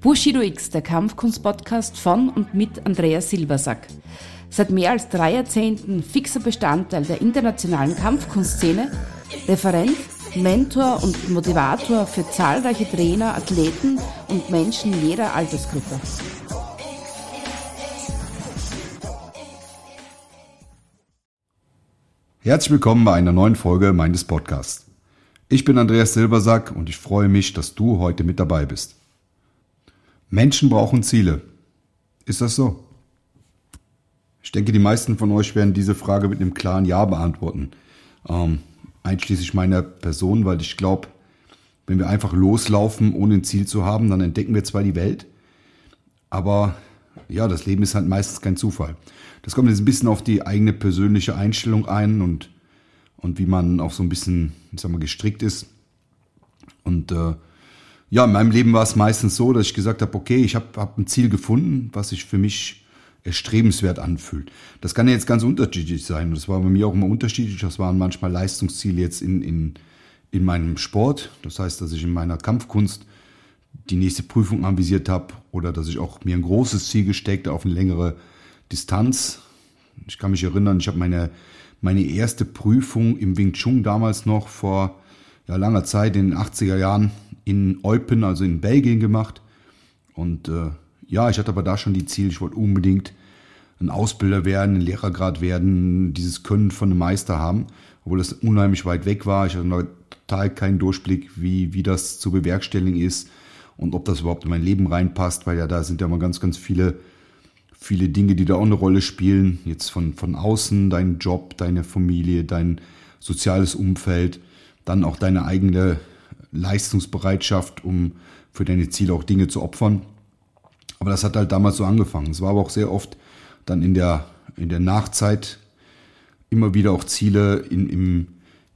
Bushido X, der Kampfkunst-Podcast von und mit Andreas Silbersack. Seit mehr als drei Jahrzehnten fixer Bestandteil der internationalen Kampfkunstszene, Referent, Mentor und Motivator für zahlreiche Trainer, Athleten und Menschen jeder Altersgruppe. Herzlich willkommen bei einer neuen Folge meines Podcasts. Ich bin Andreas Silbersack und ich freue mich, dass du heute mit dabei bist. Menschen brauchen Ziele. Ist das so? Ich denke, die meisten von euch werden diese Frage mit einem klaren Ja beantworten. Ähm, einschließlich meiner Person, weil ich glaube, wenn wir einfach loslaufen, ohne ein Ziel zu haben, dann entdecken wir zwar die Welt, aber ja, das Leben ist halt meistens kein Zufall. Das kommt jetzt ein bisschen auf die eigene persönliche Einstellung ein und, und wie man auch so ein bisschen, ich sag mal, gestrickt ist. Und äh, ja, in meinem Leben war es meistens so, dass ich gesagt habe, okay, ich habe hab ein Ziel gefunden, was sich für mich erstrebenswert anfühlt. Das kann ja jetzt ganz unterschiedlich sein. Das war bei mir auch immer unterschiedlich. Das waren manchmal Leistungsziele jetzt in, in, in meinem Sport. Das heißt, dass ich in meiner Kampfkunst die nächste Prüfung anvisiert habe oder dass ich auch mir ein großes Ziel gesteckt auf eine längere Distanz. Ich kann mich erinnern, ich habe meine, meine erste Prüfung im Wing Chun damals noch vor ja, langer Zeit in den 80er Jahren in Eupen, also in Belgien gemacht. Und äh, ja, ich hatte aber da schon die Ziele, ich wollte unbedingt ein Ausbilder werden, ein Lehrergrad werden, dieses Können von einem Meister haben, obwohl das unheimlich weit weg war. Ich hatte total keinen Durchblick, wie, wie das zu bewerkstelligen ist und ob das überhaupt in mein Leben reinpasst, weil ja da sind ja mal ganz, ganz viele, viele Dinge, die da auch eine Rolle spielen. Jetzt von, von außen, dein Job, deine Familie, dein soziales Umfeld, dann auch deine eigene Leistungsbereitschaft, um für deine Ziele auch Dinge zu opfern. Aber das hat halt damals so angefangen. Es war aber auch sehr oft dann in der, in der Nachzeit immer wieder auch Ziele in, im,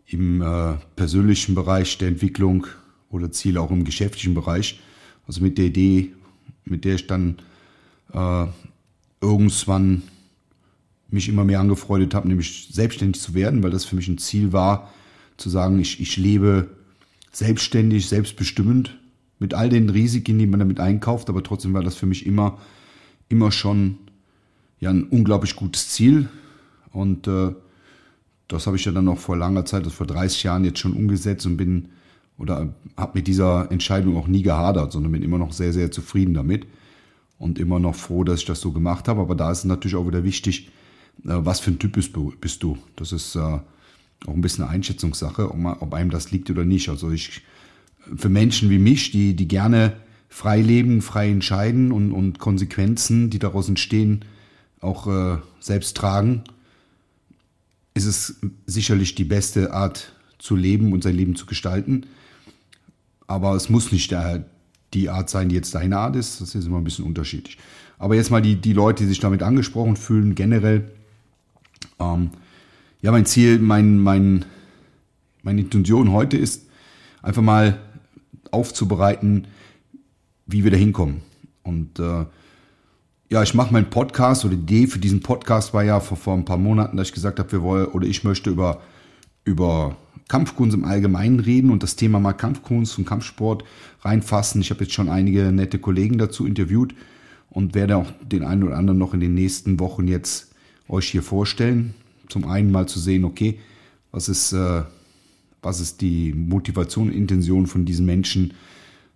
im äh, persönlichen Bereich der Entwicklung oder Ziele auch im geschäftlichen Bereich. Also mit der Idee, mit der ich dann äh, irgendwann mich immer mehr angefreundet habe, nämlich selbstständig zu werden, weil das für mich ein Ziel war, zu sagen, ich, ich lebe selbstständig, selbstbestimmend, mit all den Risiken, die man damit einkauft, aber trotzdem war das für mich immer, immer schon ja, ein unglaublich gutes Ziel. Und äh, das habe ich ja dann noch vor langer Zeit, also vor 30 Jahren jetzt schon umgesetzt und bin oder habe mit dieser Entscheidung auch nie gehadert, sondern bin immer noch sehr, sehr zufrieden damit und immer noch froh, dass ich das so gemacht habe. Aber da ist es natürlich auch wieder wichtig, äh, was für ein Typ bist. Bist du. Das ist äh, auch ein bisschen eine Einschätzungssache, ob einem das liegt oder nicht. Also ich, für Menschen wie mich, die, die gerne frei leben, frei entscheiden und, und Konsequenzen, die daraus entstehen, auch äh, selbst tragen, ist es sicherlich die beste Art zu leben und sein Leben zu gestalten. Aber es muss nicht der, die Art sein, die jetzt deine Art ist. Das ist immer ein bisschen unterschiedlich. Aber jetzt mal die, die Leute, die sich damit angesprochen fühlen, generell. Ähm, ja, mein Ziel, mein, mein, meine Intention heute ist, einfach mal aufzubereiten, wie wir da hinkommen. Und äh, ja, ich mache meinen Podcast oder die Idee für diesen Podcast war ja vor, vor ein paar Monaten, dass ich gesagt habe, wir wollen oder ich möchte über, über Kampfkunst im Allgemeinen reden und das Thema mal Kampfkunst und Kampfsport reinfassen. Ich habe jetzt schon einige nette Kollegen dazu interviewt und werde auch den einen oder anderen noch in den nächsten Wochen jetzt euch hier vorstellen zum einen mal zu sehen, okay, was ist, äh, was ist die Motivation Intention von diesen Menschen,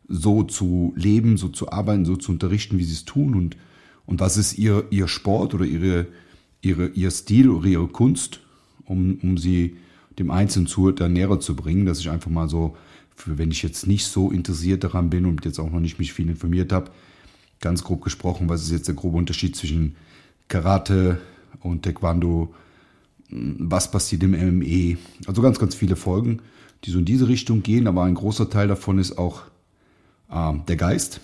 so zu leben, so zu arbeiten, so zu unterrichten, wie sie es tun? Und, und was ist ihr, ihr Sport oder ihre, ihre, ihr Stil oder ihre Kunst, um, um sie dem einzelnen Zuhörer näher zu bringen, dass ich einfach mal so, für wenn ich jetzt nicht so interessiert daran bin und jetzt auch noch nicht mich viel informiert habe, ganz grob gesprochen, was ist jetzt der grobe Unterschied zwischen Karate und Taekwondo, was passiert im MME. Also ganz, ganz viele Folgen, die so in diese Richtung gehen, aber ein großer Teil davon ist auch äh, der Geist,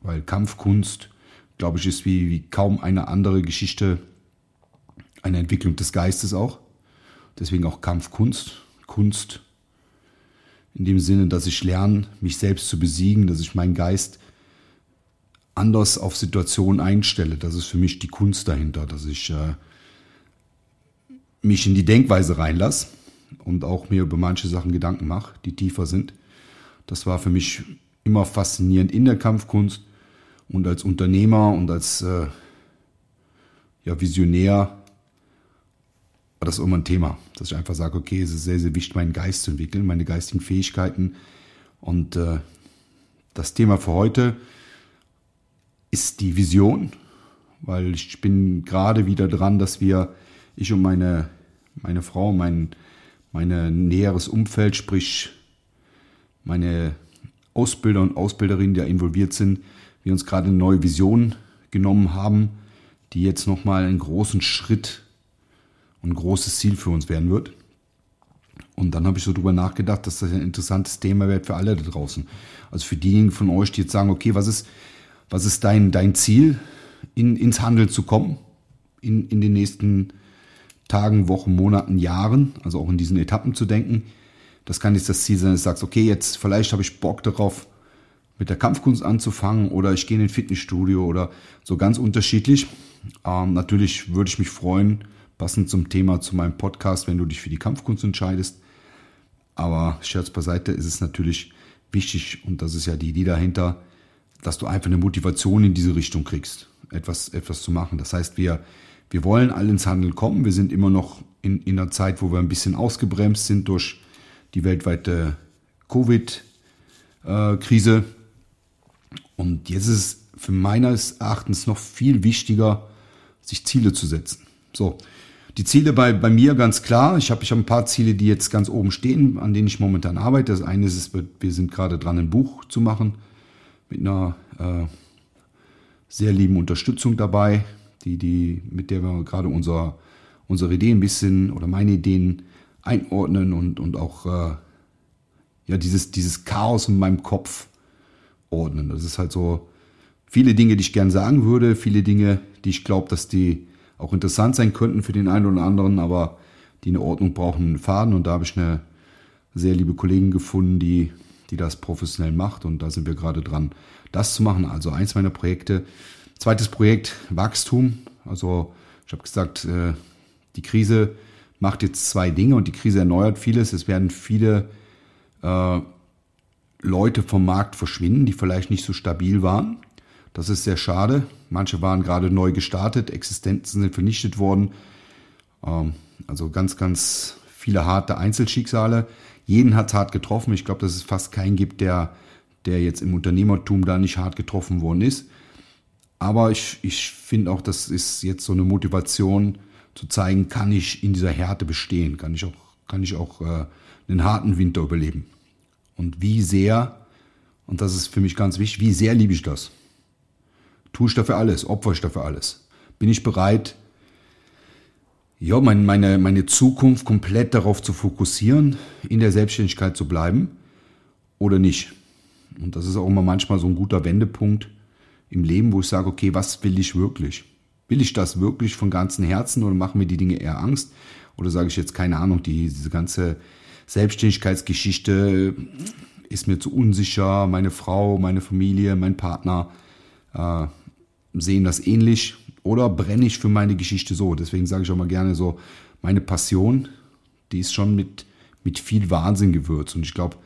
weil Kampfkunst, glaube ich, ist wie, wie kaum eine andere Geschichte eine Entwicklung des Geistes auch. Deswegen auch Kampfkunst, Kunst in dem Sinne, dass ich lerne, mich selbst zu besiegen, dass ich meinen Geist anders auf Situationen einstelle. Das ist für mich die Kunst dahinter, dass ich äh, mich in die Denkweise reinlasse und auch mir über manche Sachen Gedanken mache, die tiefer sind. Das war für mich immer faszinierend in der Kampfkunst und als Unternehmer und als äh, ja, Visionär war das immer ein Thema, dass ich einfach sage, okay, es ist sehr, sehr wichtig, meinen Geist zu entwickeln, meine geistigen Fähigkeiten. Und äh, das Thema für heute ist die Vision, weil ich bin gerade wieder dran, dass wir, ich und meine, meine Frau, mein, meine näheres Umfeld, sprich meine Ausbilder und Ausbilderinnen, die da involviert sind, wir uns gerade eine neue Vision genommen haben, die jetzt nochmal einen großen Schritt und ein großes Ziel für uns werden wird. Und dann habe ich so drüber nachgedacht, dass das ein interessantes Thema wird für alle da draußen. Also für diejenigen von euch, die jetzt sagen, okay, was ist, was ist dein, dein Ziel, in, ins Handeln zu kommen in, in den nächsten Tagen, Wochen, Monaten, Jahren, also auch in diesen Etappen zu denken. Das kann jetzt das Ziel sein, dass du sagst, okay, jetzt vielleicht habe ich Bock darauf, mit der Kampfkunst anzufangen oder ich gehe in ein Fitnessstudio oder so ganz unterschiedlich. Ähm, natürlich würde ich mich freuen, passend zum Thema zu meinem Podcast, wenn du dich für die Kampfkunst entscheidest. Aber Scherz beiseite ist es natürlich wichtig und das ist ja die Idee dahinter, dass du einfach eine Motivation in diese Richtung kriegst, etwas, etwas zu machen. Das heißt, wir, wir wollen alle ins Handeln kommen. Wir sind immer noch in, in einer Zeit, wo wir ein bisschen ausgebremst sind durch die weltweite Covid-Krise. Und jetzt ist es für meines Erachtens noch viel wichtiger, sich Ziele zu setzen. So, die Ziele bei, bei mir ganz klar. Ich habe ich hab ein paar Ziele, die jetzt ganz oben stehen, an denen ich momentan arbeite. Das eine ist, wir sind gerade dran, ein Buch zu machen mit einer äh, sehr lieben Unterstützung dabei, die, die, mit der wir gerade unser, unsere Ideen ein bisschen oder meine Ideen einordnen und, und auch äh, ja, dieses, dieses Chaos in meinem Kopf ordnen. Das ist halt so viele Dinge, die ich gern sagen würde, viele Dinge, die ich glaube, dass die auch interessant sein könnten für den einen oder anderen, aber die eine Ordnung brauchen, einen Faden. Und da habe ich eine sehr liebe Kollegin gefunden, die, die das professionell macht. Und da sind wir gerade dran, das zu machen. Also eins meiner Projekte. Zweites Projekt, Wachstum. Also ich habe gesagt, äh, die Krise macht jetzt zwei Dinge und die Krise erneuert vieles. Es werden viele äh, Leute vom Markt verschwinden, die vielleicht nicht so stabil waren. Das ist sehr schade. Manche waren gerade neu gestartet, Existenzen sind vernichtet worden. Ähm, also ganz, ganz viele harte Einzelschicksale. Jeden hat es hart getroffen. Ich glaube, dass es fast keinen gibt, der, der jetzt im Unternehmertum da nicht hart getroffen worden ist. Aber ich, ich finde auch, das ist jetzt so eine Motivation zu zeigen, kann ich in dieser Härte bestehen, kann ich auch, kann ich auch äh, einen harten Winter überleben. Und wie sehr, und das ist für mich ganz wichtig, wie sehr liebe ich das? Tue ich dafür alles? Opfer ich dafür alles? Bin ich bereit, ja, mein, meine, meine Zukunft komplett darauf zu fokussieren, in der Selbstständigkeit zu bleiben oder nicht? Und das ist auch immer manchmal so ein guter Wendepunkt im Leben, wo ich sage, okay, was will ich wirklich? Will ich das wirklich von ganzem Herzen oder machen mir die Dinge eher Angst? Oder sage ich jetzt, keine Ahnung, die, diese ganze Selbstständigkeitsgeschichte ist mir zu unsicher, meine Frau, meine Familie, mein Partner äh, sehen das ähnlich oder brenne ich für meine Geschichte so. Deswegen sage ich auch mal gerne so, meine Passion, die ist schon mit, mit viel Wahnsinn gewürzt. Und ich glaube,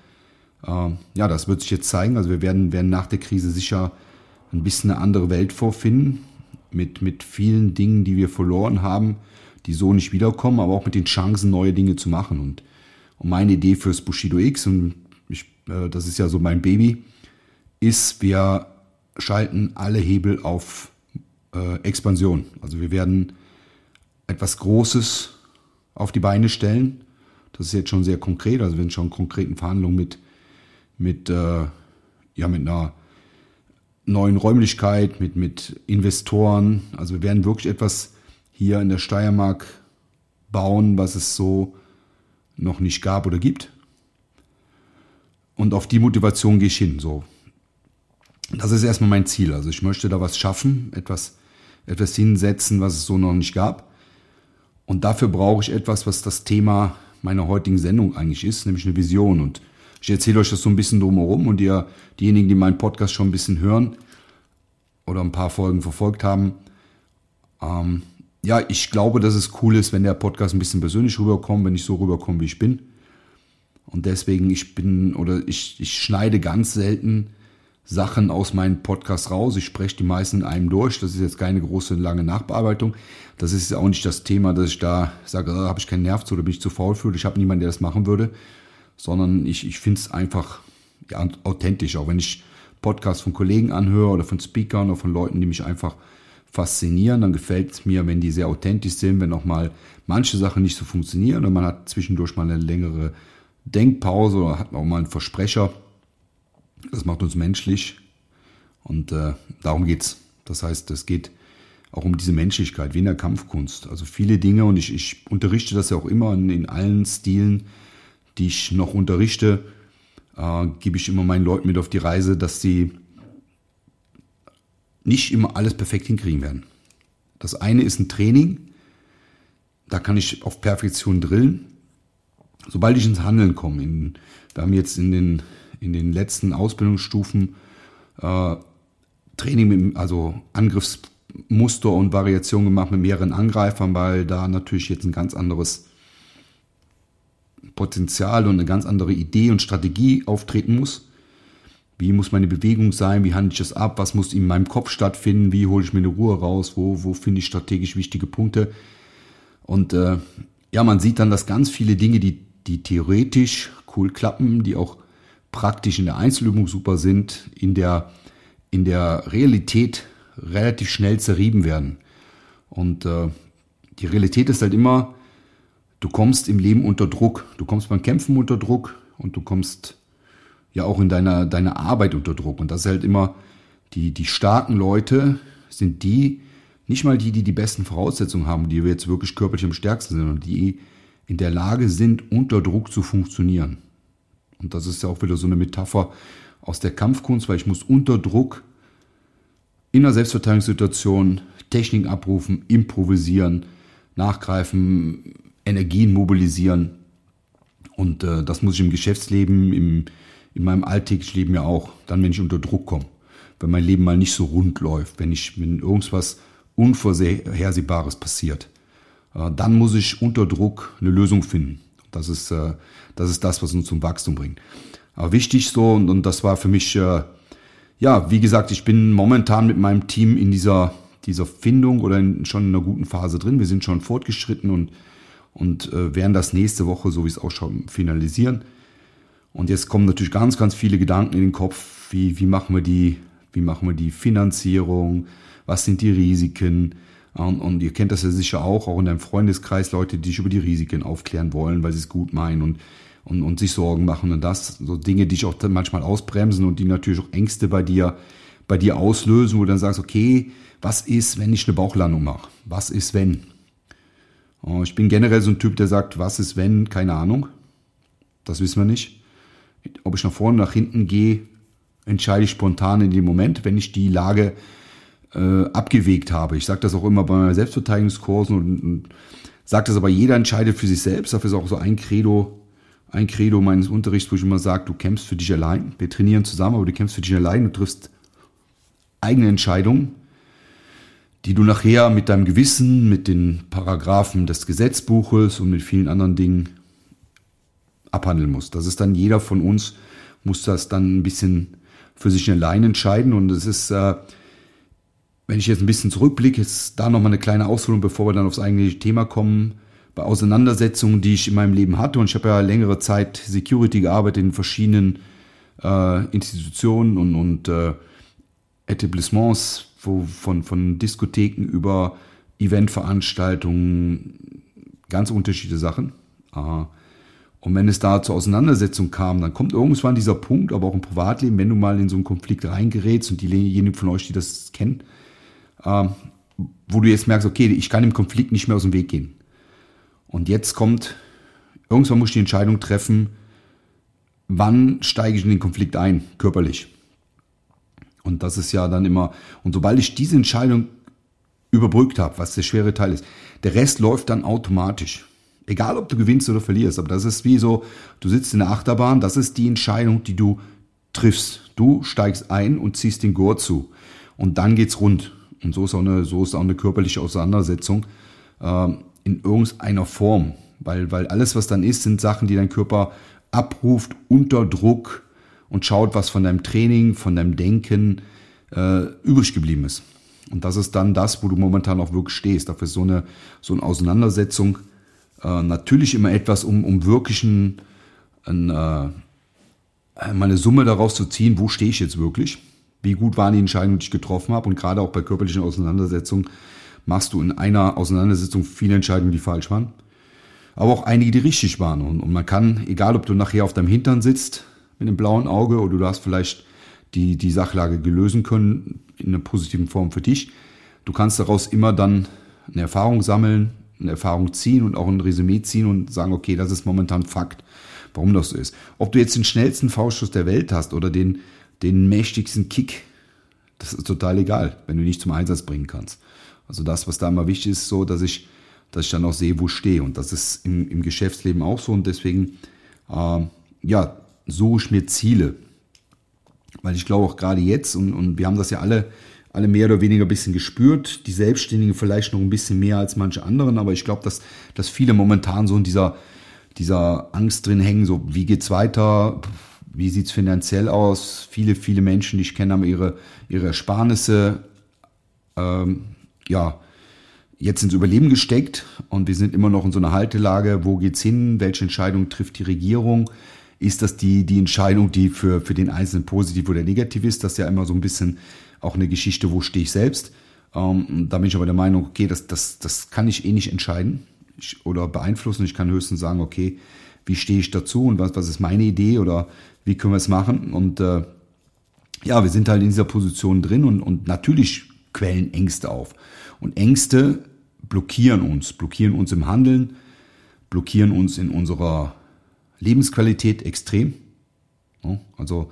äh, ja, das wird sich jetzt zeigen. Also wir werden, werden nach der Krise sicher ein bisschen eine andere Welt vorfinden, mit, mit vielen Dingen, die wir verloren haben, die so nicht wiederkommen, aber auch mit den Chancen, neue Dinge zu machen. Und, und meine Idee fürs Bushido X, und ich, äh, das ist ja so mein Baby, ist, wir schalten alle Hebel auf äh, Expansion. Also wir werden etwas Großes auf die Beine stellen. Das ist jetzt schon sehr konkret, also wir sind schon in konkreten Verhandlungen mit, mit, äh, ja, mit einer neuen Räumlichkeit, mit, mit Investoren. Also wir werden wirklich etwas hier in der Steiermark bauen, was es so noch nicht gab oder gibt. Und auf die Motivation gehe ich hin. So, das ist erstmal mein Ziel. Also ich möchte da was schaffen, etwas, etwas hinsetzen, was es so noch nicht gab. Und dafür brauche ich etwas, was das Thema meiner heutigen Sendung eigentlich ist, nämlich eine Vision. Und ich erzähle euch das so ein bisschen drumherum und ihr, diejenigen, die meinen Podcast schon ein bisschen hören oder ein paar Folgen verfolgt haben, ähm, ja, ich glaube, dass es cool ist, wenn der Podcast ein bisschen persönlich rüberkommt, wenn ich so rüberkomme, wie ich bin. Und deswegen, ich bin oder ich, ich schneide ganz selten Sachen aus meinem Podcast raus. Ich spreche die meisten in einem durch. Das ist jetzt keine große, lange Nachbearbeitung. Das ist auch nicht das Thema, dass ich da sage, oh, habe ich keinen Nerv zu oder bin ich zu faul für. Ich habe niemanden, der das machen würde. Sondern ich, ich finde es einfach ja, authentisch. Auch wenn ich Podcasts von Kollegen anhöre oder von Speakern oder von Leuten, die mich einfach faszinieren, dann gefällt es mir, wenn die sehr authentisch sind, wenn auch mal manche Sachen nicht so funktionieren und man hat zwischendurch mal eine längere Denkpause oder hat auch mal einen Versprecher das macht uns menschlich und äh, darum geht's. Das heißt, es geht auch um diese Menschlichkeit, wie in der Kampfkunst. Also viele Dinge und ich, ich unterrichte das ja auch immer in, in allen Stilen, die ich noch unterrichte, äh, gebe ich immer meinen Leuten mit auf die Reise, dass sie nicht immer alles perfekt hinkriegen werden. Das eine ist ein Training, da kann ich auf Perfektion drillen. Sobald ich ins Handeln komme, in, wir haben jetzt in den in den letzten Ausbildungsstufen äh, Training, mit, also Angriffsmuster und Variation gemacht mit mehreren Angreifern, weil da natürlich jetzt ein ganz anderes Potenzial und eine ganz andere Idee und Strategie auftreten muss. Wie muss meine Bewegung sein? Wie handle ich das ab? Was muss in meinem Kopf stattfinden? Wie hole ich mir eine Ruhe raus? Wo, wo finde ich strategisch wichtige Punkte? Und äh, ja, man sieht dann, dass ganz viele Dinge, die, die theoretisch cool klappen, die auch praktisch in der Einzelübung super sind, in der, in der Realität relativ schnell zerrieben werden. Und äh, die Realität ist halt immer, du kommst im Leben unter Druck. Du kommst beim Kämpfen unter Druck und du kommst ja auch in deiner, deiner Arbeit unter Druck. Und das ist halt immer, die, die starken Leute sind die, nicht mal die, die die besten Voraussetzungen haben, die jetzt wirklich körperlich am stärksten sind, sondern die in der Lage sind, unter Druck zu funktionieren. Und das ist ja auch wieder so eine Metapher aus der Kampfkunst, weil ich muss unter Druck in einer Selbstverteidigungssituation Techniken abrufen, improvisieren, nachgreifen, Energien mobilisieren. Und äh, das muss ich im Geschäftsleben, im, in meinem alltäglichen Leben ja auch, dann wenn ich unter Druck komme. Wenn mein Leben mal nicht so rund läuft, wenn ich, wenn irgendwas Unvorhersehbares passiert, äh, dann muss ich unter Druck eine Lösung finden. Das ist, äh, das ist das, was uns zum Wachstum bringt. Aber wichtig so, und, und das war für mich, äh, ja, wie gesagt, ich bin momentan mit meinem Team in dieser, dieser Findung oder in, schon in einer guten Phase drin. Wir sind schon fortgeschritten und, und äh, werden das nächste Woche, so wie es ausschaut, finalisieren. Und jetzt kommen natürlich ganz, ganz viele Gedanken in den Kopf. Wie, wie machen wir die, wie machen wir die Finanzierung? Was sind die Risiken? Und, und ihr kennt das ja sicher auch, auch in deinem Freundeskreis, Leute, die sich über die Risiken aufklären wollen, weil sie es gut meinen und, und, und sich Sorgen machen und das, so Dinge, die dich auch manchmal ausbremsen und die natürlich auch Ängste bei dir, bei dir auslösen, wo du dann sagst, okay, was ist, wenn ich eine Bauchlandung mache? Was ist, wenn? Oh, ich bin generell so ein Typ, der sagt, was ist, wenn? Keine Ahnung. Das wissen wir nicht. Ob ich nach vorne, nach hinten gehe, entscheide ich spontan in dem Moment, wenn ich die Lage äh, abgewegt habe. Ich sage das auch immer bei meinen Selbstverteidigungskursen und, und sage das aber, jeder entscheidet für sich selbst. Dafür ist auch so ein Credo, ein Credo meines Unterrichts, wo ich immer sage, du kämpfst für dich allein. Wir trainieren zusammen, aber du kämpfst für dich allein und triffst eigene Entscheidungen, die du nachher mit deinem Gewissen, mit den Paragraphen des Gesetzbuches und mit vielen anderen Dingen abhandeln musst. Das ist dann jeder von uns, muss das dann ein bisschen für sich allein entscheiden und es ist äh, wenn ich jetzt ein bisschen zurückblicke, ist da nochmal eine kleine Ausholung, bevor wir dann aufs eigentliche Thema kommen. Bei Auseinandersetzungen, die ich in meinem Leben hatte, und ich habe ja längere Zeit Security gearbeitet in verschiedenen äh, Institutionen und, und äh, Etablissements, wo, von, von Diskotheken über Eventveranstaltungen, ganz unterschiedliche Sachen. Äh, und wenn es da zur Auseinandersetzung kam, dann kommt irgendwann dieser Punkt, aber auch im Privatleben, wenn du mal in so einen Konflikt reingerätst und diejenigen von euch, die das kennen, ähm, wo du jetzt merkst, okay, ich kann dem Konflikt nicht mehr aus dem Weg gehen. Und jetzt kommt, irgendwann muss ich die Entscheidung treffen, wann steige ich in den Konflikt ein, körperlich. Und das ist ja dann immer, und sobald ich diese Entscheidung überbrückt habe, was der schwere Teil ist, der Rest läuft dann automatisch. Egal, ob du gewinnst oder verlierst, aber das ist wie so, du sitzt in der Achterbahn, das ist die Entscheidung, die du triffst. Du steigst ein und ziehst den Gurt zu. Und dann geht's rund. Und so ist auch eine, so ist auch eine körperliche Auseinandersetzung äh, in irgendeiner Form. Weil, weil alles, was dann ist, sind Sachen, die dein Körper abruft unter Druck und schaut, was von deinem Training, von deinem Denken äh, übrig geblieben ist. Und das ist dann das, wo du momentan auch wirklich stehst. Dafür ist so eine, so eine Auseinandersetzung äh, natürlich immer etwas, um, um wirklich ein, ein, äh, meine Summe daraus zu ziehen, wo stehe ich jetzt wirklich, wie gut waren die Entscheidungen, die ich getroffen habe. Und gerade auch bei körperlichen Auseinandersetzungen machst du in einer Auseinandersetzung viele Entscheidungen, die falsch waren. Aber auch einige, die richtig waren. Und, und man kann, egal ob du nachher auf deinem Hintern sitzt mit einem blauen Auge oder du hast vielleicht die, die Sachlage gelösen können in einer positiven Form für dich. Du kannst daraus immer dann eine Erfahrung sammeln, eine Erfahrung ziehen und auch ein Resümee ziehen und sagen, okay, das ist momentan Fakt, warum das so ist. Ob du jetzt den schnellsten Faustschuss der Welt hast oder den, den mächtigsten Kick, das ist total egal, wenn du nicht zum Einsatz bringen kannst. Also das, was da immer wichtig ist, so, dass ich, dass ich dann auch sehe, wo stehe. Und das ist im, im Geschäftsleben auch so. Und deswegen, äh, ja, suche ich mir Ziele. Weil ich glaube auch gerade jetzt, und, und wir haben das ja alle, alle mehr oder weniger ein bisschen gespürt, die Selbstständigen vielleicht noch ein bisschen mehr als manche anderen, aber ich glaube, dass, dass viele momentan so in dieser, dieser Angst drin hängen, so wie geht's weiter, wie sieht's finanziell aus? Viele, viele Menschen, die ich kenne, haben ihre, ihre Ersparnisse ähm, ja, jetzt ins Überleben gesteckt und wir sind immer noch in so einer Haltelage, wo geht's hin, welche Entscheidung trifft die Regierung? Ist das die, die Entscheidung, die für, für den Einzelnen positiv oder negativ ist. Das ist ja immer so ein bisschen auch eine Geschichte, wo stehe ich selbst. Ähm, da bin ich aber der Meinung, okay, das, das, das kann ich eh nicht entscheiden ich, oder beeinflussen. Ich kann höchstens sagen, okay, wie stehe ich dazu und was, was ist meine Idee oder wie können wir es machen? Und äh, ja, wir sind halt in dieser Position drin und, und natürlich quellen Ängste auf. Und Ängste blockieren uns, blockieren uns im Handeln, blockieren uns in unserer Lebensqualität extrem. Also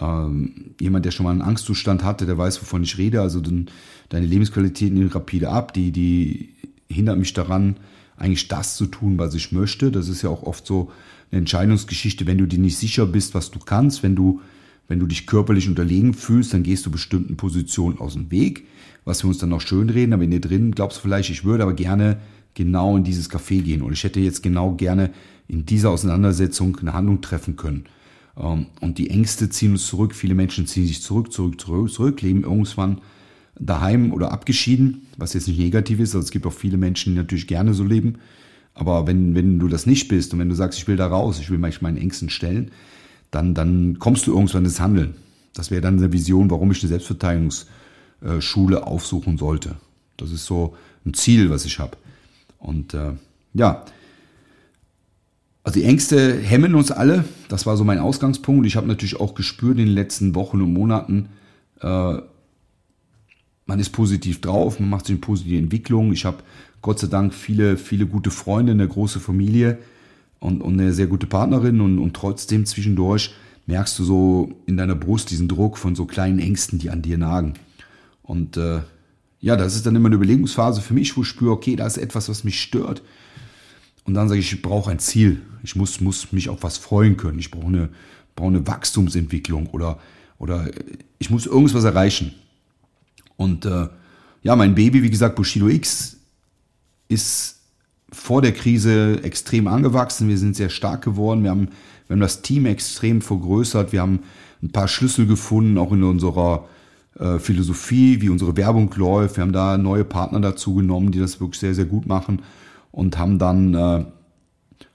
ähm, jemand, der schon mal einen Angstzustand hatte, der weiß, wovon ich rede. Also deine Lebensqualität nimmt rapide ab, die, die hindert mich daran, eigentlich das zu tun, was ich möchte. Das ist ja auch oft so eine Entscheidungsgeschichte, wenn du dir nicht sicher bist, was du kannst, wenn du, wenn du dich körperlich unterlegen fühlst, dann gehst du bestimmten Positionen aus dem Weg, was wir uns dann noch schön reden, aber in dir drin glaubst du vielleicht, ich würde aber gerne genau in dieses Café gehen und ich hätte jetzt genau gerne in dieser Auseinandersetzung eine Handlung treffen können. Ähm, und die Ängste ziehen uns zurück. Viele Menschen ziehen sich zurück, zurück, zurück, zurück, leben irgendwann daheim oder abgeschieden, was jetzt nicht negativ ist. Also es gibt auch viele Menschen, die natürlich gerne so leben. Aber wenn, wenn du das nicht bist und wenn du sagst, ich will da raus, ich will meinen Ängsten stellen, dann, dann kommst du irgendwann ins Handeln. Das wäre dann eine Vision, warum ich eine Selbstverteidigungsschule aufsuchen sollte. Das ist so ein Ziel, was ich habe. Und äh, ja, also die Ängste hemmen uns alle. Das war so mein Ausgangspunkt. Ich habe natürlich auch gespürt in den letzten Wochen und Monaten, äh, man ist positiv drauf, man macht sich eine positive Entwicklung. Ich habe Gott sei Dank viele, viele gute Freunde, eine große Familie und, und eine sehr gute Partnerin und, und trotzdem zwischendurch merkst du so in deiner Brust diesen Druck von so kleinen Ängsten, die an dir nagen. Und äh, ja, das ist dann immer eine Überlegungsphase für mich, wo ich spüre, okay, da ist etwas, was mich stört. Und dann sage ich, ich brauche ein Ziel. Ich muss, muss mich auf was freuen können. Ich brauche eine, brauche eine Wachstumsentwicklung oder, oder ich muss irgendwas erreichen. Und äh, ja, mein Baby, wie gesagt, Bushido X, ist vor der Krise extrem angewachsen. Wir sind sehr stark geworden. Wir haben, wir haben das Team extrem vergrößert. Wir haben ein paar Schlüssel gefunden, auch in unserer Philosophie, wie unsere Werbung läuft. Wir haben da neue Partner dazu genommen, die das wirklich sehr, sehr gut machen und haben dann, äh,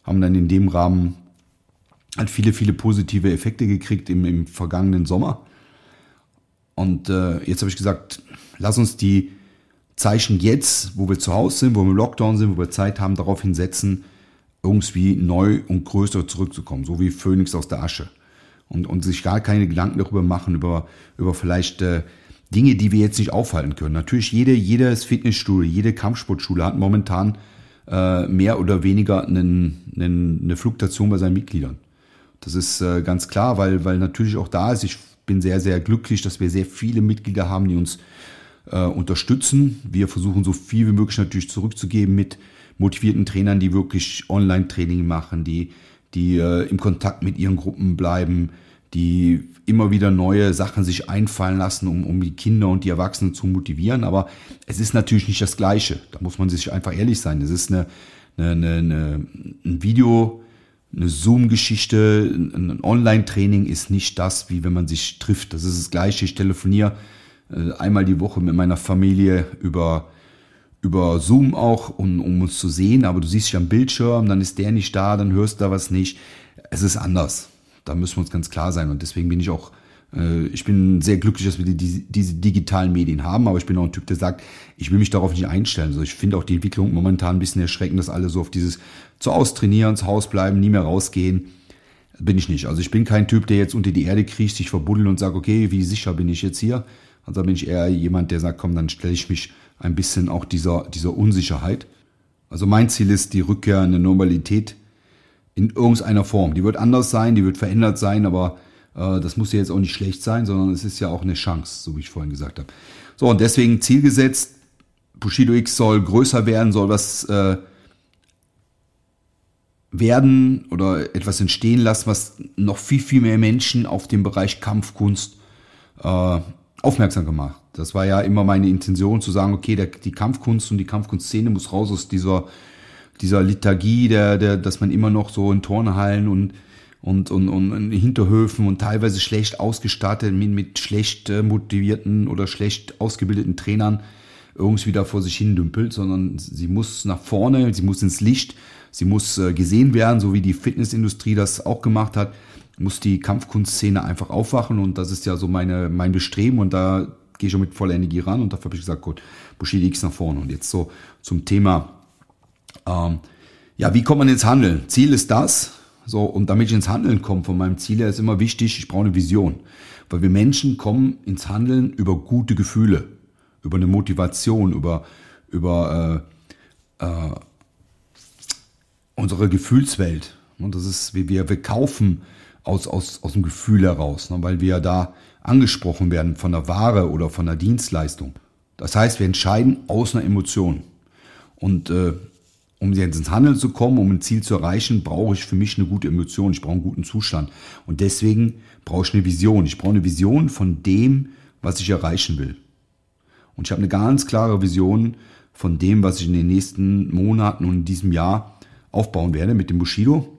haben dann in dem Rahmen halt viele, viele positive Effekte gekriegt im, im vergangenen Sommer. Und äh, jetzt habe ich gesagt, lass uns die Zeichen jetzt, wo wir zu Hause sind, wo wir im Lockdown sind, wo wir Zeit haben, darauf hinsetzen, irgendwie neu und größer zurückzukommen, so wie Phönix aus der Asche. Und, und sich gar keine Gedanken darüber machen, über, über vielleicht äh, Dinge, die wir jetzt nicht aufhalten können. Natürlich jede, jedes Fitnessstudio, jede Kampfsportschule hat momentan äh, mehr oder weniger einen, einen, eine Fluktuation bei seinen Mitgliedern. Das ist äh, ganz klar, weil, weil natürlich auch da ist, ich bin sehr, sehr glücklich, dass wir sehr viele Mitglieder haben, die uns äh, unterstützen. Wir versuchen so viel wie möglich natürlich zurückzugeben mit motivierten Trainern, die wirklich Online-Training machen, die, die äh, im Kontakt mit ihren Gruppen bleiben, die immer wieder neue Sachen sich einfallen lassen, um, um die Kinder und die Erwachsenen zu motivieren. Aber es ist natürlich nicht das Gleiche. Da muss man sich einfach ehrlich sein. Es ist eine, eine, eine, ein Video, eine Zoom-Geschichte, ein Online-Training ist nicht das, wie wenn man sich trifft. Das ist das Gleiche. Ich telefoniere äh, einmal die Woche mit meiner Familie über, über Zoom auch, um, um uns zu sehen. Aber du siehst dich am Bildschirm, dann ist der nicht da, dann hörst du da was nicht. Es ist anders. Da müssen wir uns ganz klar sein. Und deswegen bin ich auch äh, ich bin sehr glücklich, dass wir die, diese digitalen Medien haben, aber ich bin auch ein Typ, der sagt, ich will mich darauf nicht einstellen. Also ich finde auch die Entwicklung momentan ein bisschen erschreckend, dass alle so auf dieses zu austrainieren, zu Hause bleiben, nie mehr rausgehen. Bin ich nicht. Also ich bin kein Typ, der jetzt unter die Erde kriecht, sich verbuddelt und sagt, okay, wie sicher bin ich jetzt hier? Also bin ich eher jemand, der sagt, komm, dann stelle ich mich ein bisschen auch dieser, dieser Unsicherheit. Also mein Ziel ist die Rückkehr in eine Normalität in irgendeiner Form. Die wird anders sein, die wird verändert sein, aber äh, das muss ja jetzt auch nicht schlecht sein, sondern es ist ja auch eine Chance, so wie ich vorhin gesagt habe. So, und deswegen Ziel gesetzt, Bushido X soll größer werden, soll was äh, werden oder etwas entstehen lassen, was noch viel, viel mehr Menschen auf den Bereich Kampfkunst äh, aufmerksam gemacht. Das war ja immer meine Intention zu sagen, okay, der, die Kampfkunst und die Kampfkunstszene muss raus aus dieser, dieser Lethargie, der, der, dass man immer noch so in Turnhallen und und, und, und in Hinterhöfen und teilweise schlecht ausgestattet mit, mit schlecht äh, motivierten oder schlecht ausgebildeten Trainern irgendwie da vor sich hin dümpelt, sondern sie muss nach vorne, sie muss ins Licht, sie muss äh, gesehen werden, so wie die Fitnessindustrie das auch gemacht hat, muss die Kampfkunstszene einfach aufwachen und das ist ja so meine, mein Bestreben und da gehe schon mit voller Energie ran und dafür habe ich gesagt, gut, Bushido X nach vorne und jetzt so zum Thema, ähm, ja, wie kommt man ins Handeln? Ziel ist das, so, und damit ich ins Handeln komme von meinem Ziel her, ist immer wichtig, ich brauche eine Vision. Weil wir Menschen kommen ins Handeln über gute Gefühle, über eine Motivation, über, über äh, äh, unsere Gefühlswelt. Und das ist, wie wir, wir kaufen aus, aus, aus dem Gefühl heraus, ne, weil wir da angesprochen werden von der Ware oder von der Dienstleistung. Das heißt, wir entscheiden aus einer Emotion. Und äh, um jetzt ins Handeln zu kommen, um ein Ziel zu erreichen, brauche ich für mich eine gute Emotion, ich brauche einen guten Zustand. Und deswegen brauche ich eine Vision. Ich brauche eine Vision von dem, was ich erreichen will. Und ich habe eine ganz klare Vision von dem, was ich in den nächsten Monaten und in diesem Jahr aufbauen werde mit dem Bushido.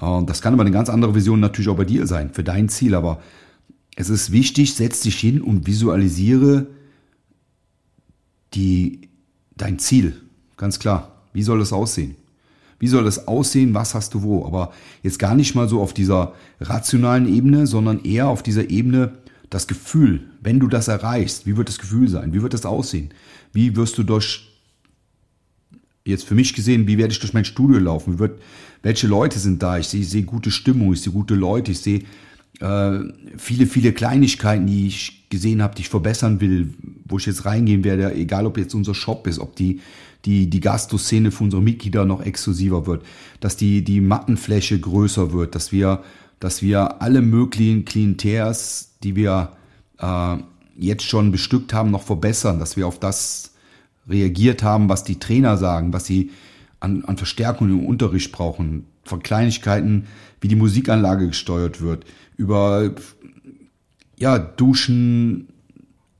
Äh, das kann aber eine ganz andere Vision natürlich auch bei dir sein, für dein Ziel. Aber es ist wichtig, setz dich hin und visualisiere die, dein Ziel. Ganz klar. Wie soll das aussehen? Wie soll das aussehen? Was hast du wo? Aber jetzt gar nicht mal so auf dieser rationalen Ebene, sondern eher auf dieser Ebene das Gefühl. Wenn du das erreichst, wie wird das Gefühl sein? Wie wird das aussehen? Wie wirst du durch, jetzt für mich gesehen, wie werde ich durch mein Studio laufen? Wie wird, welche Leute sind da? Ich sehe, ich sehe gute Stimmung, ich sehe gute Leute, ich sehe viele, viele Kleinigkeiten, die ich gesehen habe, die ich verbessern will, wo ich jetzt reingehen werde, egal ob jetzt unser Shop ist, ob die die, die Gastoszene für unsere Mitglieder noch exklusiver wird, dass die, die Mattenfläche größer wird, dass wir, dass wir alle möglichen Klienters, die wir äh, jetzt schon bestückt haben, noch verbessern, dass wir auf das reagiert haben, was die Trainer sagen, was sie an, an Verstärkung im Unterricht brauchen, von Kleinigkeiten, wie die Musikanlage gesteuert wird, über ja, Duschen,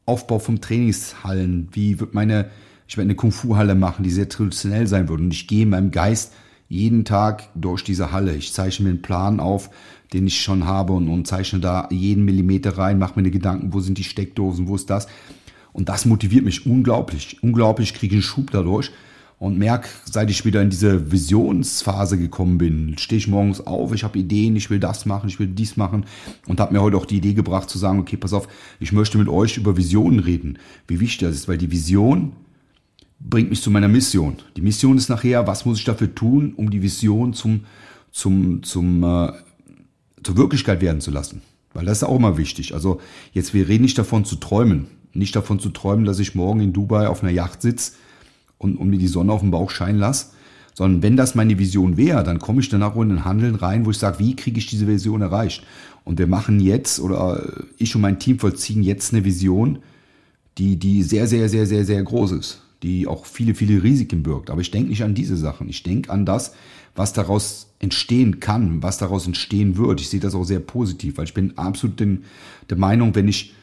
Aufbau vom Trainingshallen, wie wird meine ich werde eine Kung-Fu-Halle machen, die sehr traditionell sein wird. Und ich gehe in meinem Geist jeden Tag durch diese Halle. Ich zeichne mir einen Plan auf, den ich schon habe und, und zeichne da jeden Millimeter rein, mache mir eine Gedanken, wo sind die Steckdosen, wo ist das. Und das motiviert mich unglaublich. Unglaublich kriege ich einen Schub dadurch und merke, seit ich wieder in diese Visionsphase gekommen bin, stehe ich morgens auf, ich habe Ideen, ich will das machen, ich will dies machen und habe mir heute auch die Idee gebracht zu sagen, okay, pass auf, ich möchte mit euch über Visionen reden, wie wichtig das ist, weil die Vision bringt mich zu meiner Mission. Die Mission ist nachher, was muss ich dafür tun, um die Vision zum, zum, zum, äh, zur Wirklichkeit werden zu lassen. Weil das ist auch immer wichtig. Also jetzt, wir reden nicht davon zu träumen. Nicht davon zu träumen, dass ich morgen in Dubai auf einer Yacht sitze und, und mir die Sonne auf dem Bauch scheinen lasse. Sondern wenn das meine Vision wäre, dann komme ich danach in den Handeln rein, wo ich sage, wie kriege ich diese Vision erreicht? Und wir machen jetzt, oder ich und mein Team vollziehen jetzt eine Vision, die, die sehr, sehr, sehr, sehr, sehr groß ist die auch viele, viele Risiken birgt. Aber ich denke nicht an diese Sachen. Ich denke an das, was daraus entstehen kann, was daraus entstehen wird. Ich sehe das auch sehr positiv, weil ich bin absolut den, der Meinung, wenn ich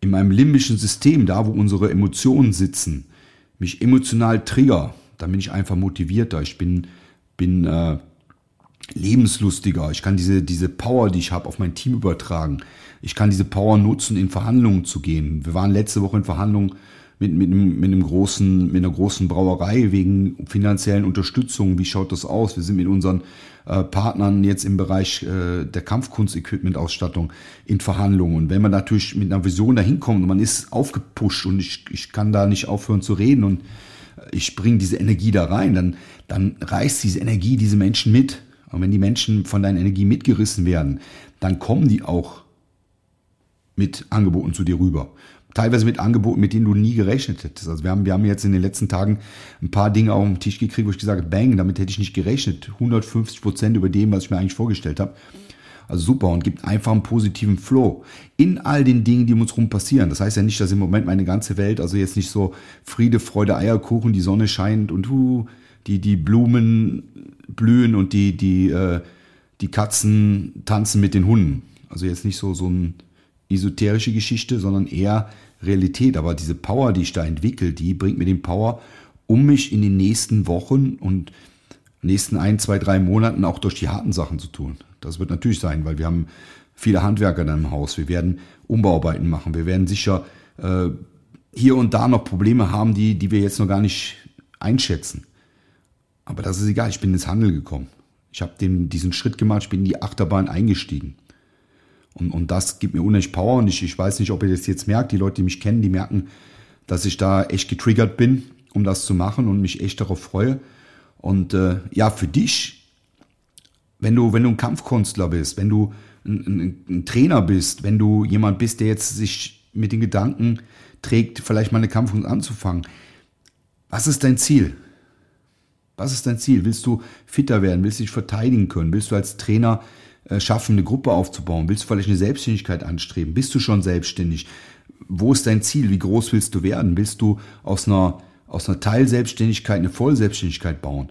in meinem limbischen System, da wo unsere Emotionen sitzen, mich emotional trigger, dann bin ich einfach motivierter. Ich bin, bin äh, lebenslustiger. Ich kann diese, diese Power, die ich habe, auf mein Team übertragen. Ich kann diese Power nutzen, in Verhandlungen zu gehen. Wir waren letzte Woche in Verhandlungen mit, mit, mit, einem großen, mit einer großen Brauerei wegen finanziellen Unterstützung. Wie schaut das aus? Wir sind mit unseren äh, Partnern jetzt im Bereich äh, der Kampfkunst-Equipment-Ausstattung in Verhandlungen. Und wenn man natürlich mit einer Vision dahin kommt und man ist aufgepusht und ich, ich kann da nicht aufhören zu reden und ich bringe diese Energie da rein, dann, dann reißt diese Energie diese Menschen mit. Und wenn die Menschen von deiner Energie mitgerissen werden, dann kommen die auch mit Angeboten zu dir rüber. Teilweise mit Angeboten, mit denen du nie gerechnet hättest. Also wir haben, wir haben jetzt in den letzten Tagen ein paar Dinge auf den Tisch gekriegt, wo ich gesagt habe, bang, damit hätte ich nicht gerechnet. 150 Prozent über dem, was ich mir eigentlich vorgestellt habe. Also super und gibt einfach einen positiven Flow in all den Dingen, die um uns rum passieren. Das heißt ja nicht, dass im Moment meine ganze Welt, also jetzt nicht so Friede, Freude, Eierkuchen, die Sonne scheint und uh, die, die Blumen blühen und die, die, äh, die Katzen tanzen mit den Hunden. Also jetzt nicht so, so eine esoterische Geschichte, sondern eher Realität. Aber diese Power, die ich da entwickle, die bringt mir den Power, um mich in den nächsten Wochen und nächsten ein, zwei, drei Monaten auch durch die harten Sachen zu tun. Das wird natürlich sein, weil wir haben viele Handwerker dann im Haus. Wir werden Umbauarbeiten machen. Wir werden sicher äh, hier und da noch Probleme haben, die, die wir jetzt noch gar nicht einschätzen. Aber das ist egal. Ich bin ins Handel gekommen. Ich habe diesen Schritt gemacht. Ich bin in die Achterbahn eingestiegen. Und, und das gibt mir unheimlich Power. Und ich, ich weiß nicht, ob ihr das jetzt merkt. Die Leute, die mich kennen, die merken, dass ich da echt getriggert bin, um das zu machen und mich echt darauf freue. Und äh, ja, für dich, wenn du, wenn du ein Kampfkünstler bist, wenn du ein, ein, ein Trainer bist, wenn du jemand bist, der jetzt sich mit den Gedanken trägt, vielleicht mal eine Kampfkunst anzufangen, was ist dein Ziel? Was ist dein Ziel? Willst du fitter werden? Willst du dich verteidigen können? Willst du als Trainer schaffen, eine Gruppe aufzubauen? Willst du vielleicht eine Selbstständigkeit anstreben? Bist du schon selbstständig? Wo ist dein Ziel? Wie groß willst du werden? Willst du aus einer, aus einer Teilselbstständigkeit eine Vollselbstständigkeit bauen?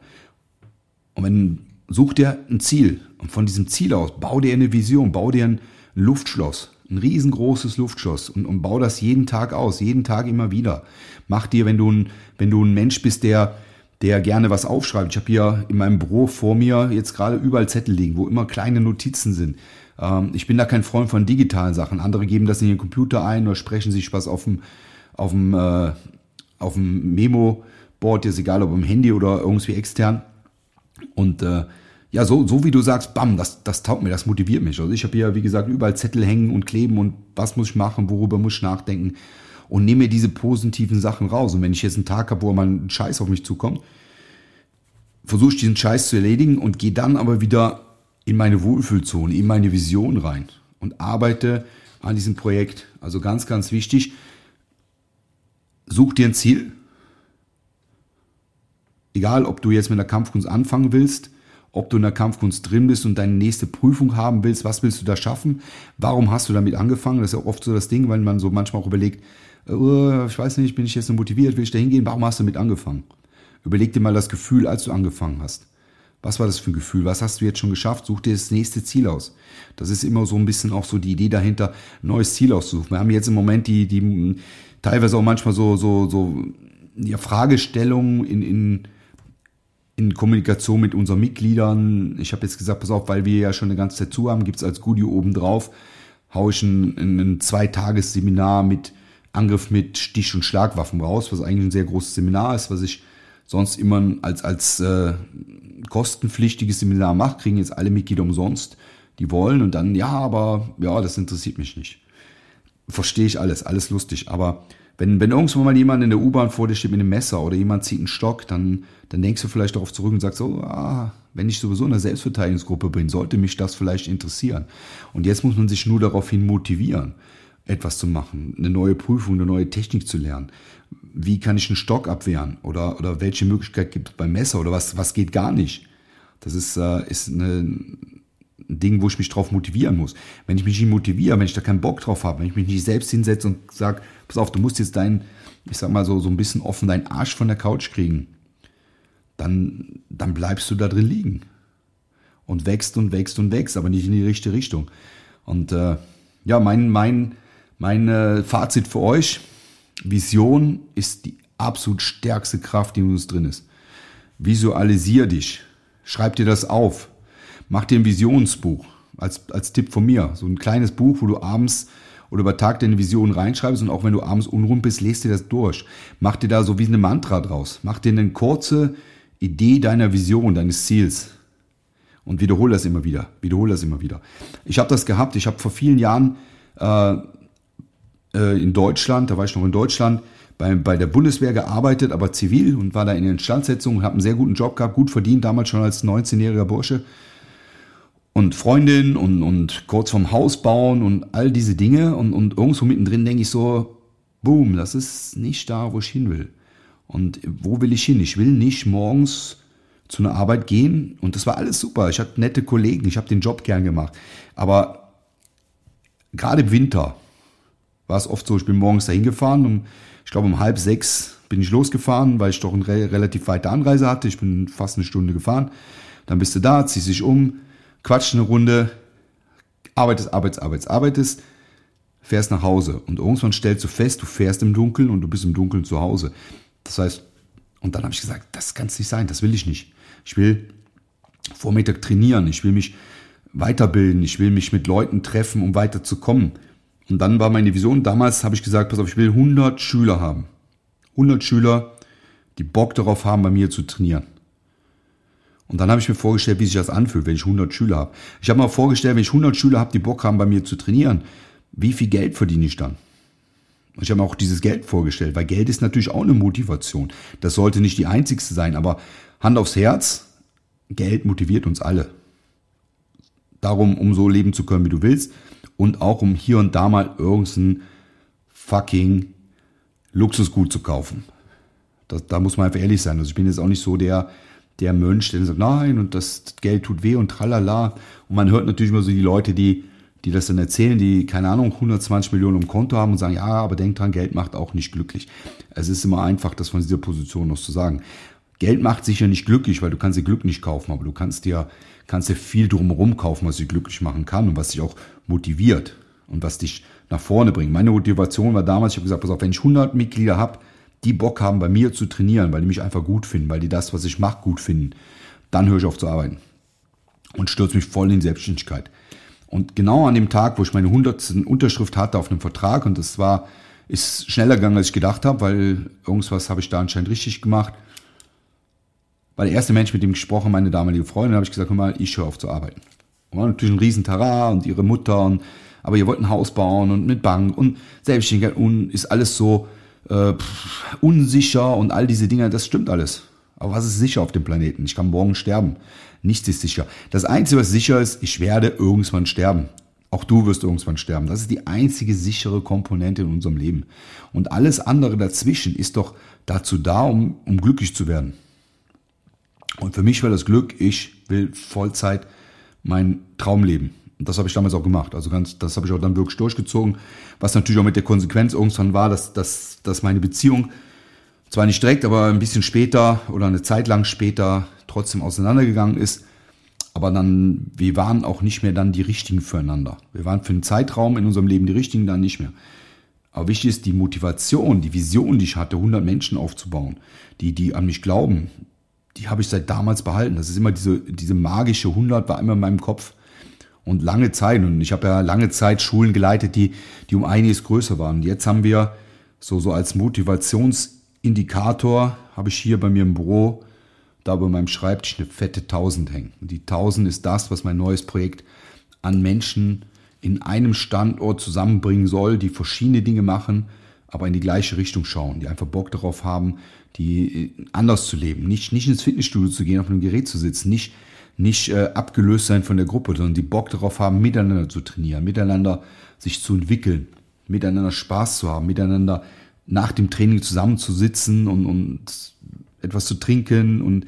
Und wenn, such dir ein Ziel. Und von diesem Ziel aus, bau dir eine Vision, bau dir ein Luftschloss, ein riesengroßes Luftschloss und, und bau das jeden Tag aus, jeden Tag immer wieder. Mach dir, wenn du ein, wenn du ein Mensch bist, der, der gerne was aufschreibt. Ich habe hier in meinem Büro vor mir jetzt gerade überall Zettel liegen, wo immer kleine Notizen sind. Ähm, ich bin da kein Freund von digitalen Sachen. Andere geben das in den Computer ein oder sprechen sich was auf dem, auf dem, äh, auf dem Memo-Board, ist egal ob im Handy oder irgendwie extern. Und äh, ja, so, so wie du sagst, bam, das, das taugt mir, das motiviert mich. Also ich habe hier, wie gesagt, überall Zettel hängen und kleben und was muss ich machen, worüber muss ich nachdenken und nehme mir diese positiven Sachen raus. Und wenn ich jetzt einen Tag habe, wo mal ein Scheiß auf mich zukommt, versuche ich diesen Scheiß zu erledigen und gehe dann aber wieder in meine Wohlfühlzone, in meine Vision rein und arbeite an diesem Projekt. Also ganz, ganz wichtig, such dir ein Ziel. Egal, ob du jetzt mit der Kampfkunst anfangen willst, ob du in der Kampfkunst drin bist und deine nächste Prüfung haben willst, was willst du da schaffen? Warum hast du damit angefangen? Das ist ja oft so das Ding, weil man so manchmal auch überlegt, uh, ich weiß nicht, bin ich jetzt so motiviert, will ich da hingehen? Warum hast du damit angefangen? Überleg dir mal das Gefühl, als du angefangen hast. Was war das für ein Gefühl? Was hast du jetzt schon geschafft? Such dir das nächste Ziel aus. Das ist immer so ein bisschen auch so die Idee dahinter, ein neues Ziel auszusuchen. Wir haben jetzt im Moment die, die teilweise auch manchmal so, so, so ja, Fragestellungen in, in, in Kommunikation mit unseren Mitgliedern. Ich habe jetzt gesagt, pass auf, weil wir ja schon eine ganze Zeit zu haben, gibt's als Goodie oben drauf, hau ich ein, ein, ein Zweitagesseminar mit Angriff mit Stich- und Schlagwaffen raus, was eigentlich ein sehr großes Seminar ist, was ich sonst immer als, als äh, kostenpflichtiges Seminar mache, kriegen jetzt alle Mitglieder umsonst, die wollen und dann, ja, aber ja, das interessiert mich nicht. Verstehe ich alles, alles lustig, aber wenn, wenn irgendwann mal jemand in der U-Bahn vor dir steht mit einem Messer oder jemand zieht einen Stock, dann, dann denkst du vielleicht darauf zurück und sagst so, ah, wenn ich sowieso in einer Selbstverteidigungsgruppe bin, sollte mich das vielleicht interessieren. Und jetzt muss man sich nur daraufhin motivieren etwas zu machen, eine neue Prüfung, eine neue Technik zu lernen. Wie kann ich einen Stock abwehren? Oder, oder welche Möglichkeit gibt es beim Messer? Oder was, was geht gar nicht? Das ist, äh, ist eine, ein Ding, wo ich mich drauf motivieren muss. Wenn ich mich nicht motiviere, wenn ich da keinen Bock drauf habe, wenn ich mich nicht selbst hinsetze und sage, pass auf, du musst jetzt dein, ich sag mal so, so ein bisschen offen deinen Arsch von der Couch kriegen, dann, dann bleibst du da drin liegen. Und wächst und wächst und wächst, aber nicht in die richtige Richtung. Und äh, ja, mein, mein, mein äh, Fazit für euch, Vision ist die absolut stärkste Kraft, die in uns drin ist. Visualisier dich. Schreib dir das auf. mach dir ein Visionsbuch als, als Tipp von mir. So ein kleines Buch, wo du abends oder über Tag deine Vision reinschreibst und auch wenn du abends unrund bist, lest dir das durch. Mach dir da so wie eine Mantra draus. Mach dir eine kurze Idee deiner Vision, deines Ziels. Und wiederhole das immer wieder. Wiederhole das immer wieder. Ich habe das gehabt. Ich habe vor vielen Jahren äh, äh, in Deutschland, da war ich noch in Deutschland, bei, bei der Bundeswehr gearbeitet, aber zivil und war da in der Instandsetzung und habe einen sehr guten Job gehabt, gut verdient, damals schon als 19-jähriger Bursche und Freundin und, und kurz vorm Haus bauen und all diese Dinge. Und, und irgendwo mittendrin denke ich so, boom, das ist nicht da, wo ich hin will. Und wo will ich hin? Ich will nicht morgens zu einer Arbeit gehen. Und das war alles super. Ich hatte nette Kollegen, ich habe den Job gern gemacht. Aber gerade im Winter war es oft so, ich bin morgens dahin gefahren, um, ich glaube um halb sechs bin ich losgefahren, weil ich doch eine relativ weite Anreise hatte. Ich bin fast eine Stunde gefahren. Dann bist du da, ziehst dich um, quatscht eine Runde, arbeitest, arbeitest, arbeitest, arbeitest, fährst nach Hause und irgendwann stellst du fest, du fährst im Dunkeln und du bist im Dunkeln zu Hause. Das heißt, und dann habe ich gesagt, das kann es nicht sein, das will ich nicht. Ich will Vormittag trainieren, ich will mich weiterbilden, ich will mich mit Leuten treffen, um weiterzukommen. Und dann war meine Vision, damals habe ich gesagt, pass auf, ich will 100 Schüler haben. 100 Schüler, die Bock darauf haben, bei mir zu trainieren. Und dann habe ich mir vorgestellt, wie sich das anfühlt, wenn ich 100 Schüler habe. Ich habe mir vorgestellt, wenn ich 100 Schüler habe, die Bock haben, bei mir zu trainieren, wie viel Geld verdiene ich dann? Und ich habe mir auch dieses Geld vorgestellt, weil Geld ist natürlich auch eine Motivation. Das sollte nicht die einzigste sein, aber Hand aufs Herz, Geld motiviert uns alle. Darum, um so leben zu können, wie du willst. Und auch um hier und da mal irgendein fucking Luxusgut zu kaufen. Das, da muss man einfach ehrlich sein. Also ich bin jetzt auch nicht so der, der Mönch, der sagt, nein, und das Geld tut weh und tralala. Und man hört natürlich immer so die Leute, die, die das dann erzählen, die, keine Ahnung, 120 Millionen im Konto haben und sagen, ja, aber denk dran, Geld macht auch nicht glücklich. Es ist immer einfach, das von dieser Position noch zu sagen. Geld macht sicher nicht glücklich, weil du kannst dir Glück nicht kaufen, aber du kannst dir, kannst dir viel drumherum kaufen, was dich glücklich machen kann und was dich auch motiviert und was dich nach vorne bringt. Meine Motivation war damals, ich habe gesagt, pass auf, wenn ich 100 Mitglieder habe, die Bock haben, bei mir zu trainieren, weil die mich einfach gut finden, weil die das, was ich mache, gut finden, dann höre ich auf zu arbeiten und stürze mich voll in Selbstständigkeit. Und genau an dem Tag, wo ich meine 100. Unterschrift hatte auf einem Vertrag, und das war, ist schneller gegangen, als ich gedacht habe, weil irgendwas habe ich da anscheinend richtig gemacht, war der erste Mensch, mit dem ich gesprochen meine damalige Freundin, habe ich gesagt, guck mal, ich höre auf zu arbeiten. Und natürlich ein riesen Tara und ihre Mutter und, aber ihr wollt ein Haus bauen und mit Bank und Selbstständigkeit und ist alles so, äh, pff, unsicher und all diese Dinge, das stimmt alles. Aber was ist sicher auf dem Planeten? Ich kann morgen sterben. Nichts ist sicher. Das Einzige, was sicher ist, ich werde irgendwann sterben. Auch du wirst irgendwann sterben. Das ist die einzige sichere Komponente in unserem Leben. Und alles andere dazwischen ist doch dazu da, um, um glücklich zu werden. Und für mich war das Glück, ich will Vollzeit mein Traum leben. Und das habe ich damals auch gemacht. Also ganz, das habe ich auch dann wirklich durchgezogen. Was natürlich auch mit der Konsequenz irgendwann war, dass, dass, dass meine Beziehung zwar nicht direkt, aber ein bisschen später oder eine Zeit lang später trotzdem auseinandergegangen ist. Aber dann, wir waren auch nicht mehr dann die Richtigen füreinander. Wir waren für einen Zeitraum in unserem Leben die Richtigen, dann nicht mehr. Aber wichtig ist die Motivation, die Vision, die ich hatte, 100 Menschen aufzubauen, die, die an mich glauben, die habe ich seit damals behalten. Das ist immer diese, diese magische 100 war immer in meinem Kopf und lange Zeit. Und ich habe ja lange Zeit Schulen geleitet, die, die um einiges größer waren. Und jetzt haben wir so, so als Motivationsindikator, habe ich hier bei mir im Büro, da bei meinem Schreibtisch eine fette 1000 hängen. Und die 1000 ist das, was mein neues Projekt an Menschen in einem Standort zusammenbringen soll, die verschiedene Dinge machen, aber in die gleiche Richtung schauen, die einfach Bock darauf haben, die anders zu leben, nicht, nicht ins Fitnessstudio zu gehen, auf einem Gerät zu sitzen, nicht nicht äh, abgelöst sein von der Gruppe, sondern die Bock darauf haben, miteinander zu trainieren, miteinander sich zu entwickeln, miteinander Spaß zu haben, miteinander nach dem Training zusammenzusitzen und, und etwas zu trinken und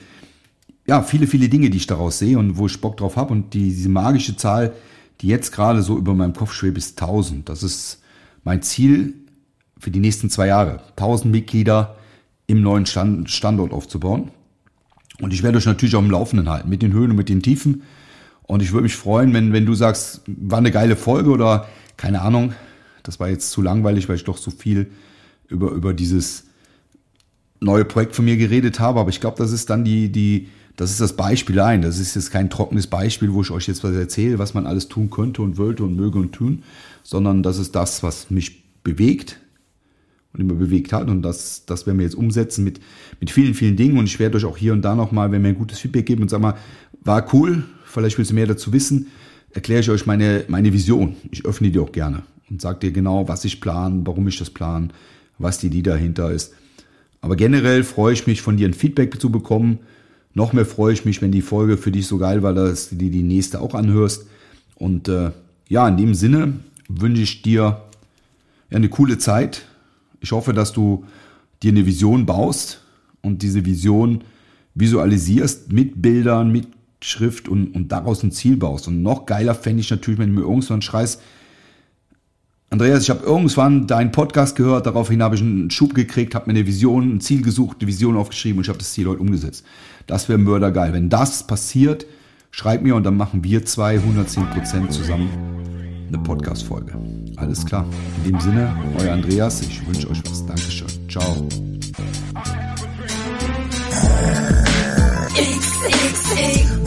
ja, viele, viele Dinge, die ich daraus sehe und wo ich Bock drauf habe. Und die, diese magische Zahl, die jetzt gerade so über meinem Kopf schwebt, ist 1000. Das ist mein Ziel für die nächsten zwei Jahre. 1000 Mitglieder im neuen Stand, Standort aufzubauen. Und ich werde euch natürlich auch im Laufenden halten, mit den Höhen und mit den Tiefen. Und ich würde mich freuen, wenn, wenn du sagst, war eine geile Folge oder keine Ahnung, das war jetzt zu langweilig, weil ich doch so viel über, über dieses neue Projekt von mir geredet habe. Aber ich glaube, das ist dann die, die, das ist das Beispiel ein. Das ist jetzt kein trockenes Beispiel, wo ich euch jetzt was erzähle, was man alles tun könnte und wollte und möge und tun, sondern das ist das, was mich bewegt und immer bewegt hat. Und das, das werden wir jetzt umsetzen mit, mit vielen, vielen Dingen. Und ich werde euch auch hier und da nochmal, wenn wir ein gutes Feedback geben und sagen mal, war cool, vielleicht willst du mehr dazu wissen, erkläre ich euch meine, meine Vision. Ich öffne die auch gerne und sage dir genau, was ich plane, warum ich das plane, was die Idee dahinter ist. Aber generell freue ich mich, von dir ein Feedback zu bekommen. Noch mehr freue ich mich, wenn die Folge für dich so geil war, dass du dir die nächste auch anhörst. Und äh, ja, in dem Sinne wünsche ich dir eine coole Zeit. Ich hoffe, dass du dir eine Vision baust und diese Vision visualisierst mit Bildern, mit Schrift und, und daraus ein Ziel baust. Und noch geiler fände ich natürlich, wenn du mir irgendwann schreist, Andreas, ich habe irgendwann deinen Podcast gehört, daraufhin habe ich einen Schub gekriegt, habe mir eine Vision, ein Ziel gesucht, eine Vision aufgeschrieben und ich habe das Ziel heute umgesetzt. Das wäre mördergeil. Wenn das passiert, schreib mir und dann machen wir 210 Prozent zusammen eine Podcast-Folge. Alles klar. In dem Sinne, euer Andreas, ich wünsche euch was. Dankeschön. Ciao. XXX,